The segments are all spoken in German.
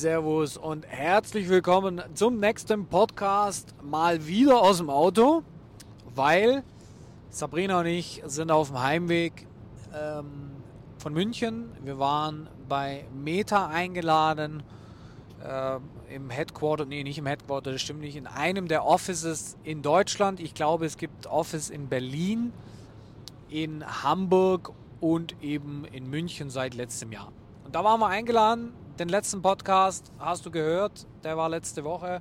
Servus und herzlich willkommen zum nächsten Podcast. Mal wieder aus dem Auto, weil Sabrina und ich sind auf dem Heimweg ähm, von München. Wir waren bei Meta eingeladen. Äh, Im Headquarter, nee, nicht im Headquarter, das stimmt nicht, in einem der Offices in Deutschland. Ich glaube, es gibt Office in Berlin, in Hamburg und eben in München seit letztem Jahr. Und da waren wir eingeladen. Den letzten Podcast hast du gehört, der war letzte Woche.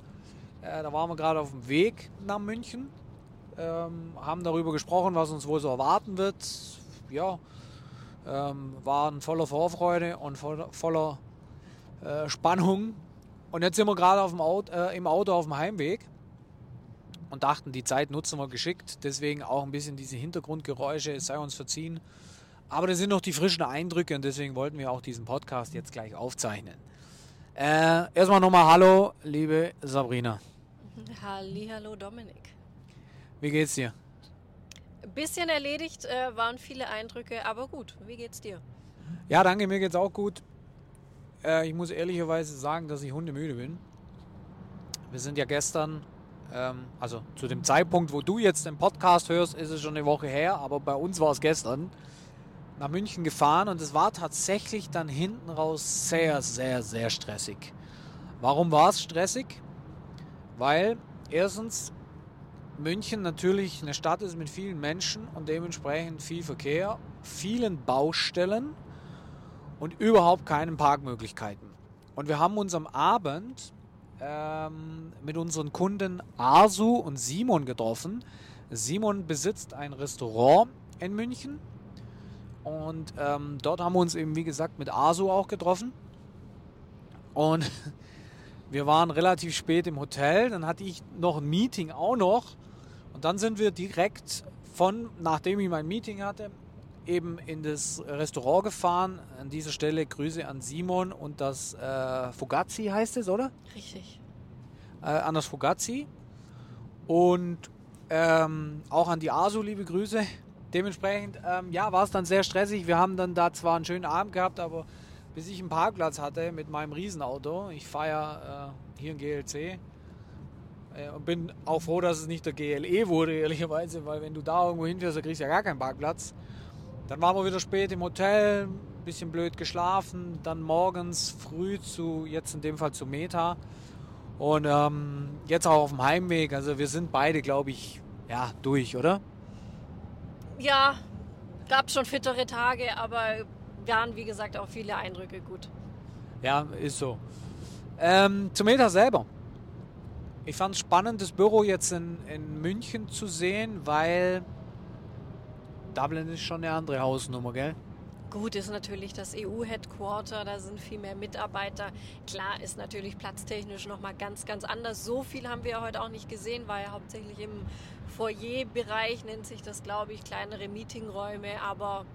Äh, da waren wir gerade auf dem Weg nach München, ähm, haben darüber gesprochen, was uns wohl so erwarten wird. Ja, ähm, waren voller Vorfreude und voller, voller äh, Spannung. Und jetzt sind wir gerade äh, im Auto auf dem Heimweg und dachten, die Zeit nutzen wir geschickt. Deswegen auch ein bisschen diese Hintergrundgeräusche, es sei uns verziehen. Aber das sind noch die frischen Eindrücke und deswegen wollten wir auch diesen Podcast jetzt gleich aufzeichnen. Äh, erstmal nochmal Hallo, liebe Sabrina. Hallo Dominik. Wie geht's dir? Bisschen erledigt, äh, waren viele Eindrücke, aber gut. Wie geht's dir? Ja, danke, mir geht's auch gut. Äh, ich muss ehrlicherweise sagen, dass ich hundemüde bin. Wir sind ja gestern, ähm, also zu dem Zeitpunkt, wo du jetzt den Podcast hörst, ist es schon eine Woche her, aber bei uns war es gestern nach München gefahren und es war tatsächlich dann hinten raus sehr, sehr, sehr stressig. Warum war es stressig? Weil erstens München natürlich eine Stadt ist mit vielen Menschen und dementsprechend viel Verkehr, vielen Baustellen und überhaupt keinen Parkmöglichkeiten. Und wir haben uns am Abend ähm, mit unseren Kunden Arsu und Simon getroffen. Simon besitzt ein Restaurant in München und ähm, dort haben wir uns eben, wie gesagt, mit ASO auch getroffen. Und wir waren relativ spät im Hotel. Dann hatte ich noch ein Meeting auch noch. Und dann sind wir direkt von, nachdem ich mein Meeting hatte, eben in das Restaurant gefahren. An dieser Stelle Grüße an Simon und das äh, Fugazzi heißt es, oder? Richtig. Äh, an das Fugazzi. Und ähm, auch an die ASO liebe Grüße. Dementsprechend, ähm, ja, war es dann sehr stressig. Wir haben dann da zwar einen schönen Abend gehabt, aber bis ich einen Parkplatz hatte mit meinem Riesenauto, ich fahre ja äh, hier ein GLC, äh, und bin auch froh, dass es nicht der GLE wurde, ehrlicherweise, weil wenn du da irgendwo hinfährst, dann kriegst du ja gar keinen Parkplatz. Dann waren wir wieder spät im Hotel, ein bisschen blöd geschlafen, dann morgens früh zu, jetzt in dem Fall zu Meta und ähm, jetzt auch auf dem Heimweg. Also wir sind beide, glaube ich, ja, durch, oder? Ja, gab schon fittere Tage, aber waren wie gesagt auch viele Eindrücke gut. Ja, ist so. Ähm, zum Meta selber. Ich fand es spannend, das Büro jetzt in, in München zu sehen, weil Dublin ist schon eine andere Hausnummer, gell? Gut ist natürlich das EU-Headquarter, da sind viel mehr Mitarbeiter. Klar ist natürlich platztechnisch nochmal ganz, ganz anders. So viel haben wir heute auch nicht gesehen, war ja hauptsächlich im Foyer-Bereich, nennt sich das, glaube ich, kleinere Meetingräume, aber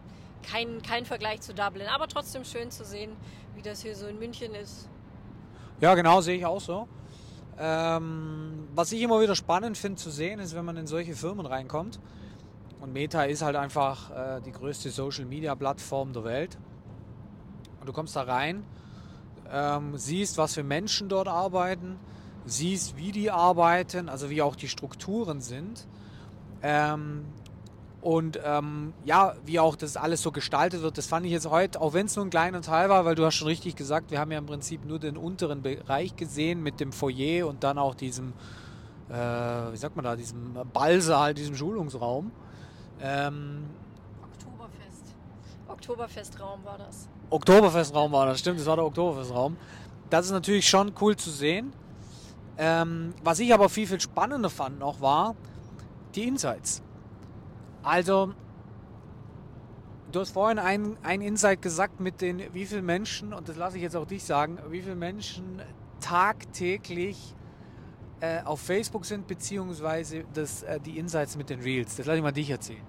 kein, kein Vergleich zu Dublin. Aber trotzdem schön zu sehen, wie das hier so in München ist. Ja, genau, sehe ich auch so. Ähm, was ich immer wieder spannend finde zu sehen, ist, wenn man in solche Firmen reinkommt, und Meta ist halt einfach äh, die größte Social-Media-Plattform der Welt. Und du kommst da rein, ähm, siehst, was für Menschen dort arbeiten, siehst, wie die arbeiten, also wie auch die Strukturen sind. Ähm, und ähm, ja, wie auch das alles so gestaltet wird, das fand ich jetzt heute, auch wenn es nur ein kleiner Teil war, weil du hast schon richtig gesagt, wir haben ja im Prinzip nur den unteren Bereich gesehen mit dem Foyer und dann auch diesem, äh, wie sagt man da, diesem Ballsaal, diesem Schulungsraum. Ähm, Oktoberfest. Oktoberfestraum war das. Oktoberfestraum war das, stimmt, das war der Oktoberfestraum. Das ist natürlich schon cool zu sehen. Ähm, was ich aber viel, viel spannender fand noch war die Insights. Also, du hast vorhin ein, ein Insight gesagt mit den, wie viele Menschen, und das lasse ich jetzt auch dich sagen, wie viele Menschen tagtäglich äh, auf Facebook sind, beziehungsweise das, äh, die Insights mit den Reels. Das lasse ich mal dich erzählen.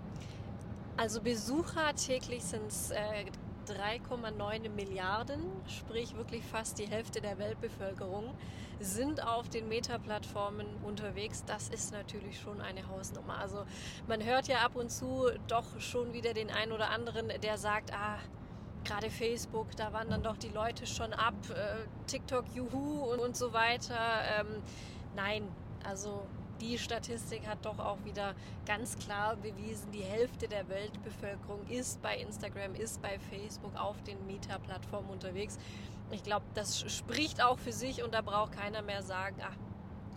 Also Besucher täglich sind es äh, 3,9 Milliarden, sprich wirklich fast die Hälfte der Weltbevölkerung, sind auf den Meta-Plattformen unterwegs. Das ist natürlich schon eine Hausnummer. Also man hört ja ab und zu doch schon wieder den einen oder anderen, der sagt, ah, gerade Facebook, da waren dann doch die Leute schon ab, äh, TikTok, Juhu und, und so weiter. Ähm, nein, also die Statistik hat doch auch wieder ganz klar bewiesen, die Hälfte der Weltbevölkerung ist bei Instagram, ist bei Facebook auf den Meta-Plattformen unterwegs. Ich glaube, das spricht auch für sich und da braucht keiner mehr sagen, ach,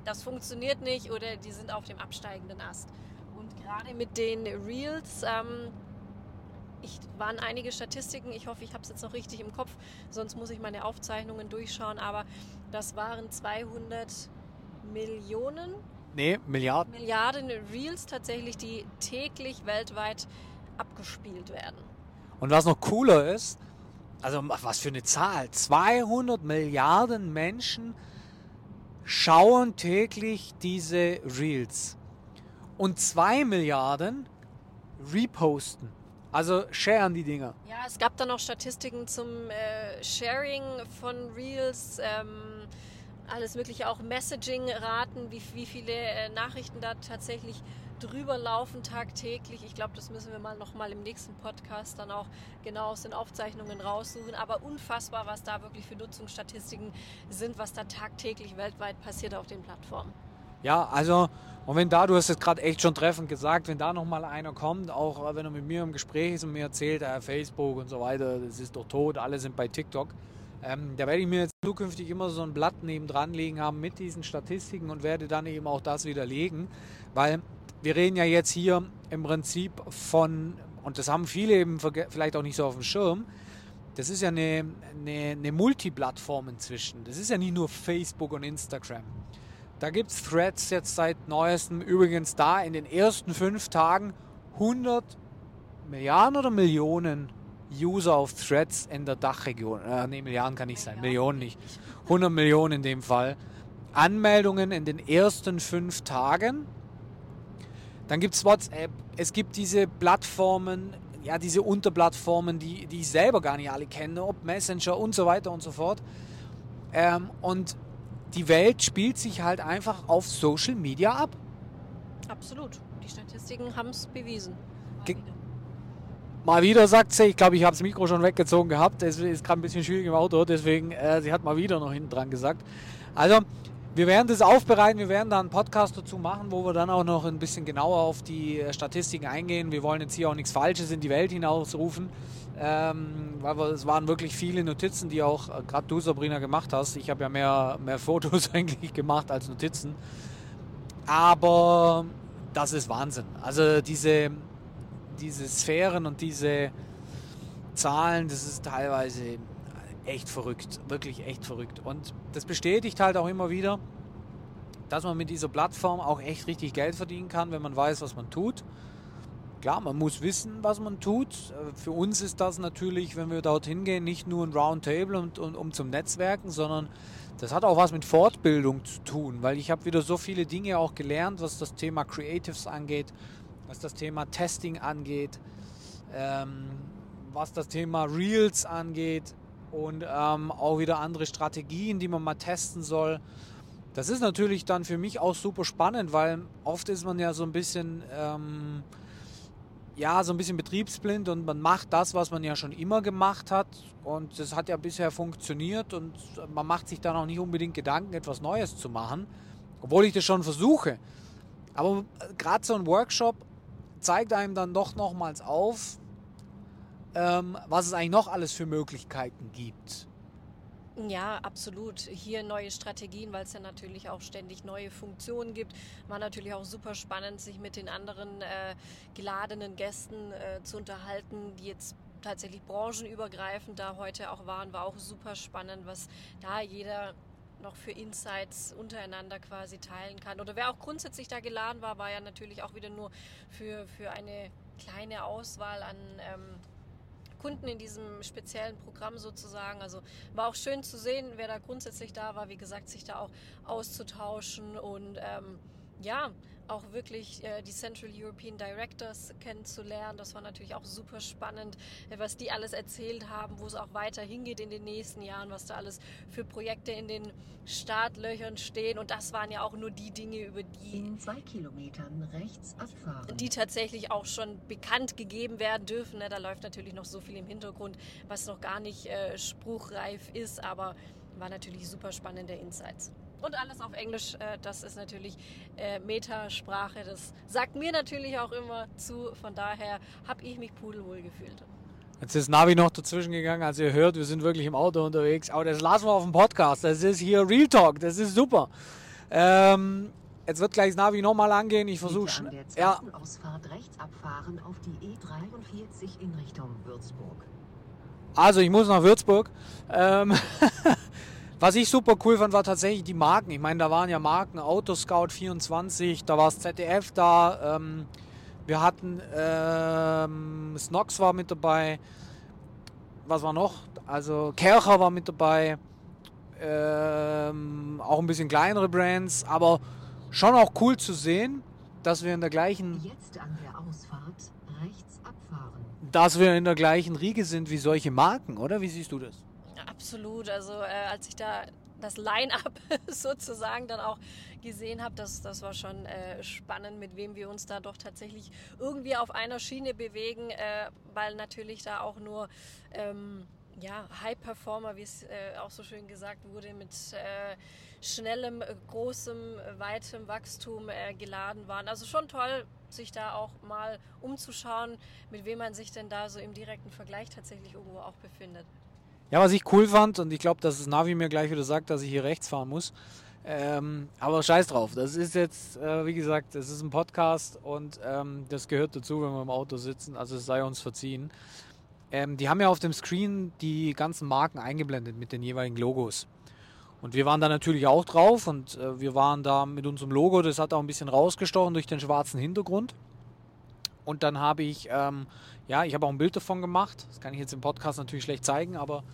das funktioniert nicht oder die sind auf dem absteigenden Ast. Und gerade mit den Reels, ähm, ich waren einige Statistiken, ich hoffe, ich habe es jetzt noch richtig im Kopf, sonst muss ich meine Aufzeichnungen durchschauen, aber das waren 200 Millionen Nee, Milliarden. Milliarden Reels tatsächlich, die täglich weltweit abgespielt werden. Und was noch cooler ist, also was für eine Zahl, 200 Milliarden Menschen schauen täglich diese Reels. Und 2 Milliarden reposten. Also sharen die Dinger. Ja, es gab dann noch Statistiken zum äh, Sharing von Reels. Ähm, alles mögliche, auch Messaging-Raten, wie, wie viele äh, Nachrichten da tatsächlich drüber laufen tagtäglich. Ich glaube, das müssen wir mal noch mal im nächsten Podcast dann auch genau aus den Aufzeichnungen raussuchen. Aber unfassbar, was da wirklich für Nutzungsstatistiken sind, was da tagtäglich weltweit passiert auf den Plattformen. Ja, also und wenn da, du hast es gerade echt schon treffend gesagt, wenn da noch mal einer kommt, auch wenn er mit mir im Gespräch ist und mir erzählt, äh, Facebook und so weiter, das ist doch tot, alle sind bei TikTok ähm, da werde ich mir jetzt zukünftig immer so ein Blatt nebendran legen haben mit diesen Statistiken und werde dann eben auch das widerlegen, weil wir reden ja jetzt hier im Prinzip von, und das haben viele eben vielleicht auch nicht so auf dem Schirm, das ist ja eine, eine, eine Multiplattform inzwischen. Das ist ja nicht nur Facebook und Instagram. Da gibt es Threads jetzt seit neuestem, übrigens da in den ersten fünf Tagen 100 Milliarden oder Millionen User auf Threads in der Dachregion. Äh, nee, Milliarden kann nicht sein, Millionen nicht. 100 Millionen in dem Fall. Anmeldungen in den ersten fünf Tagen. Dann gibt es WhatsApp. Es gibt diese Plattformen, ja, diese Unterplattformen, die, die ich selber gar nicht alle kenne, ob Messenger und so weiter und so fort. Ähm, und die Welt spielt sich halt einfach auf Social Media ab. Absolut. Die Statistiken haben es bewiesen. Ge Mal wieder sagt sie, ich glaube, ich habe das Mikro schon weggezogen gehabt. Es ist gerade ein bisschen schwierig im Auto, deswegen, äh, sie hat mal wieder noch hinten dran gesagt. Also, wir werden das aufbereiten, wir werden da einen Podcast dazu machen, wo wir dann auch noch ein bisschen genauer auf die äh, Statistiken eingehen. Wir wollen jetzt hier auch nichts Falsches in die Welt hinausrufen, ähm, weil wir, es waren wirklich viele Notizen, die auch äh, gerade du, Sabrina, gemacht hast. Ich habe ja mehr, mehr Fotos eigentlich gemacht als Notizen. Aber das ist Wahnsinn. Also diese, diese Sphären und diese Zahlen, das ist teilweise echt verrückt, wirklich echt verrückt. Und das bestätigt halt auch immer wieder, dass man mit dieser Plattform auch echt richtig Geld verdienen kann, wenn man weiß, was man tut. Klar, man muss wissen, was man tut. Für uns ist das natürlich, wenn wir dorthin gehen, nicht nur ein Roundtable und, und, um zum Netzwerken, sondern das hat auch was mit Fortbildung zu tun, weil ich habe wieder so viele Dinge auch gelernt, was das Thema Creatives angeht, was das Thema Testing angeht, ähm, was das Thema Reels angeht und ähm, auch wieder andere Strategien, die man mal testen soll. Das ist natürlich dann für mich auch super spannend, weil oft ist man ja so ein bisschen, ähm, ja, so ein bisschen betriebsblind und man macht das, was man ja schon immer gemacht hat und das hat ja bisher funktioniert und man macht sich dann auch nicht unbedingt Gedanken, etwas Neues zu machen, obwohl ich das schon versuche. Aber äh, gerade so ein Workshop zeigt einem dann doch nochmals auf, ähm, was es eigentlich noch alles für Möglichkeiten gibt. Ja, absolut. Hier neue Strategien, weil es ja natürlich auch ständig neue Funktionen gibt. War natürlich auch super spannend, sich mit den anderen äh, geladenen Gästen äh, zu unterhalten, die jetzt tatsächlich branchenübergreifend da heute auch waren. War auch super spannend, was da jeder noch für Insights untereinander quasi teilen kann. Oder wer auch grundsätzlich da geladen war, war ja natürlich auch wieder nur für, für eine kleine Auswahl an ähm, Kunden in diesem speziellen Programm sozusagen. Also war auch schön zu sehen, wer da grundsätzlich da war, wie gesagt, sich da auch auszutauschen und ähm, ja, auch wirklich äh, die Central European Directors kennenzulernen. Das war natürlich auch super spannend, äh, was die alles erzählt haben, wo es auch weiter hingeht in den nächsten Jahren, was da alles für Projekte in den Startlöchern stehen. Und das waren ja auch nur die Dinge, über die In zwei Kilometern rechts abfahren. die tatsächlich auch schon bekannt gegeben werden dürfen. Ne? Da läuft natürlich noch so viel im Hintergrund, was noch gar nicht äh, spruchreif ist, aber war natürlich super spannende Insights. Und alles auf Englisch, äh, das ist natürlich äh, Metasprache. Das sagt mir natürlich auch immer zu. Von daher habe ich mich pudelwohl gefühlt. Jetzt ist Navi noch dazwischen gegangen, als ihr hört, wir sind wirklich im Auto unterwegs. Aber das lassen wir auf dem Podcast. Das ist hier Real Talk. Das ist super. Ähm, jetzt wird gleich das Navi nochmal angehen. Ich versuche an schnell. Ja, Ausfahrt rechts abfahren auf die E43 in Richtung Würzburg. Also ich muss nach Würzburg. Ähm, was ich super cool fand, war tatsächlich die Marken. Ich meine, da waren ja Marken, Autoscout 24, da war das ZDF da. Ähm, wir hatten ähm, Snox war mit dabei. Was war noch? Also Kercher war mit dabei. Ähm, auch ein bisschen kleinere Brands, aber schon auch cool zu sehen, dass wir in der gleichen Jetzt an der Ausfahrt rechts abfahren. dass wir in der gleichen Riege sind wie solche Marken, oder? Wie siehst du das? Absolut. Also äh, als ich da das Line-up sozusagen dann auch gesehen habe, das, das war schon äh, spannend, mit wem wir uns da doch tatsächlich irgendwie auf einer Schiene bewegen, äh, weil natürlich da auch nur ähm, ja, High-Performer, wie es äh, auch so schön gesagt wurde, mit äh, schnellem, großem, weitem Wachstum äh, geladen waren. Also schon toll, sich da auch mal umzuschauen, mit wem man sich denn da so im direkten Vergleich tatsächlich irgendwo auch befindet. Ja, was ich cool fand, und ich glaube, dass das Navi mir gleich wieder sagt, dass ich hier rechts fahren muss. Ähm, aber scheiß drauf. Das ist jetzt, äh, wie gesagt, das ist ein Podcast und ähm, das gehört dazu, wenn wir im Auto sitzen. Also es sei uns verziehen. Ähm, die haben ja auf dem Screen die ganzen Marken eingeblendet mit den jeweiligen Logos. Und wir waren da natürlich auch drauf und äh, wir waren da mit unserem Logo, das hat auch ein bisschen rausgestochen durch den schwarzen Hintergrund. Und dann habe ich, ähm, ja, ich habe auch ein Bild davon gemacht. Das kann ich jetzt im Podcast natürlich schlecht zeigen, aber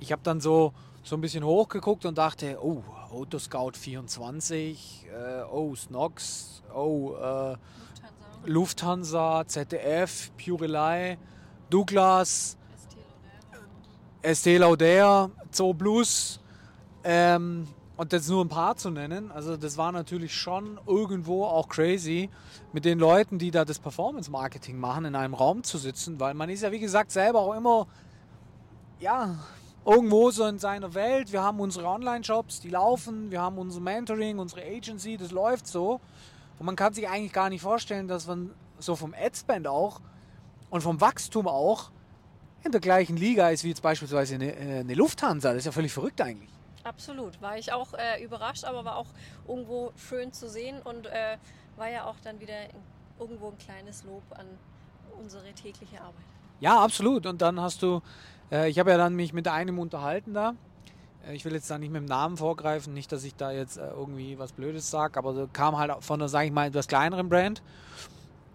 ich habe dann so, so ein bisschen hochgeguckt und dachte, oh, Autoscout 24, äh, oh, Snox, oh, äh, Lufthansa, ZDF, Purelei, Douglas, Estée Lauder, Zoo Plus ähm, und jetzt nur ein paar zu nennen. Also das war natürlich schon irgendwo auch crazy, mit den Leuten, die da das Performance-Marketing machen, in einem Raum zu sitzen, weil man ist ja wie gesagt selber auch immer, ja, irgendwo so in seiner Welt. Wir haben unsere Online-Shops, die laufen, wir haben unser Mentoring, unsere Agency, das läuft so. Und man kann sich eigentlich gar nicht vorstellen, dass man so vom Adspend auch und vom Wachstum auch in der gleichen Liga ist wie jetzt beispielsweise eine, äh, eine Lufthansa. Das ist ja völlig verrückt eigentlich. Absolut, war ich auch äh, überrascht, aber war auch irgendwo schön zu sehen und äh, war ja auch dann wieder irgendwo ein kleines Lob an unsere tägliche Arbeit. Ja, absolut. Und dann hast du, äh, ich habe ja dann mich mit einem unterhalten da. Äh, Ich will jetzt da nicht mit dem Namen vorgreifen, nicht, dass ich da jetzt äh, irgendwie was Blödes sage, aber da kam halt von der, sage ich mal, etwas kleineren Brand.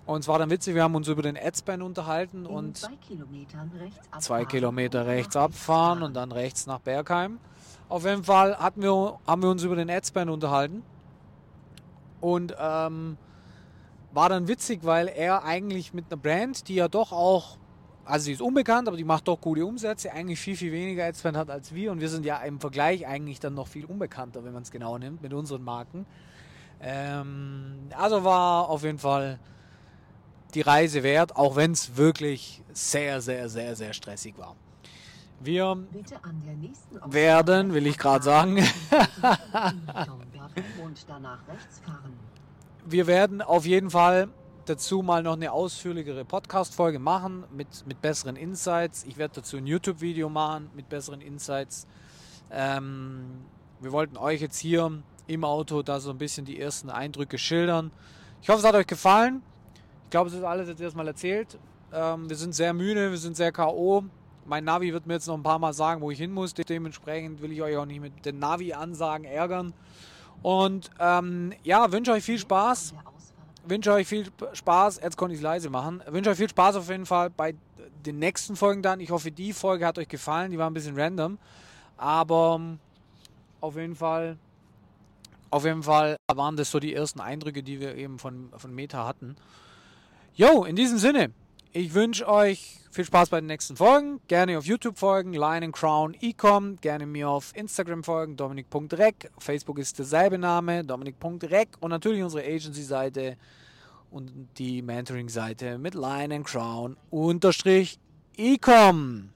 Und es war dann witzig, wir haben uns über den Adspend unterhalten In und zwei Kilometern rechts abfahren. zwei Kilometer rechts abfahren fahren. und dann rechts nach Bergheim. Auf jeden Fall hatten wir, haben wir uns über den Adspend unterhalten. Und ähm, war dann witzig, weil er eigentlich mit einer Brand, die ja doch auch, also sie ist unbekannt, aber die macht doch gute Umsätze, eigentlich viel, viel weniger Adspend hat als wir. Und wir sind ja im Vergleich eigentlich dann noch viel unbekannter, wenn man es genau nimmt, mit unseren Marken. Ähm, also war auf jeden Fall die Reise wert, auch wenn es wirklich sehr, sehr, sehr, sehr stressig war. Wir werden, will ich gerade sagen, wir werden auf jeden Fall dazu mal noch eine ausführlichere Podcast-Folge machen mit, mit besseren Insights. Ich werde dazu ein YouTube-Video machen mit besseren Insights. Ähm, wir wollten euch jetzt hier im Auto da so ein bisschen die ersten Eindrücke schildern. Ich hoffe, es hat euch gefallen. Ich glaube, es ist alles jetzt erstmal erzählt. Ähm, wir sind sehr müde, wir sind sehr K.O. Mein Navi wird mir jetzt noch ein paar Mal sagen, wo ich hin muss. Dementsprechend will ich euch auch nicht mit den Navi-Ansagen ärgern. Und ähm, ja, wünsche euch viel Spaß. Wünsche euch viel Spaß. Jetzt konnte ich es leise machen. Wünsche euch viel Spaß auf jeden Fall bei den nächsten Folgen dann. Ich hoffe, die Folge hat euch gefallen. Die war ein bisschen random. Aber ähm, auf jeden Fall auf jeden Fall waren das so die ersten Eindrücke, die wir eben von, von Meta hatten. Jo, in diesem Sinne, ich wünsche euch viel Spaß bei den nächsten Folgen. Gerne auf YouTube folgen, Lion Crown Ecom. Gerne mir auf Instagram folgen, dominik.rec. Facebook ist derselbe Name, dominik.rec. Und natürlich unsere Agency-Seite und die Mentoring-Seite mit Lion Crown unterstrich Ecom.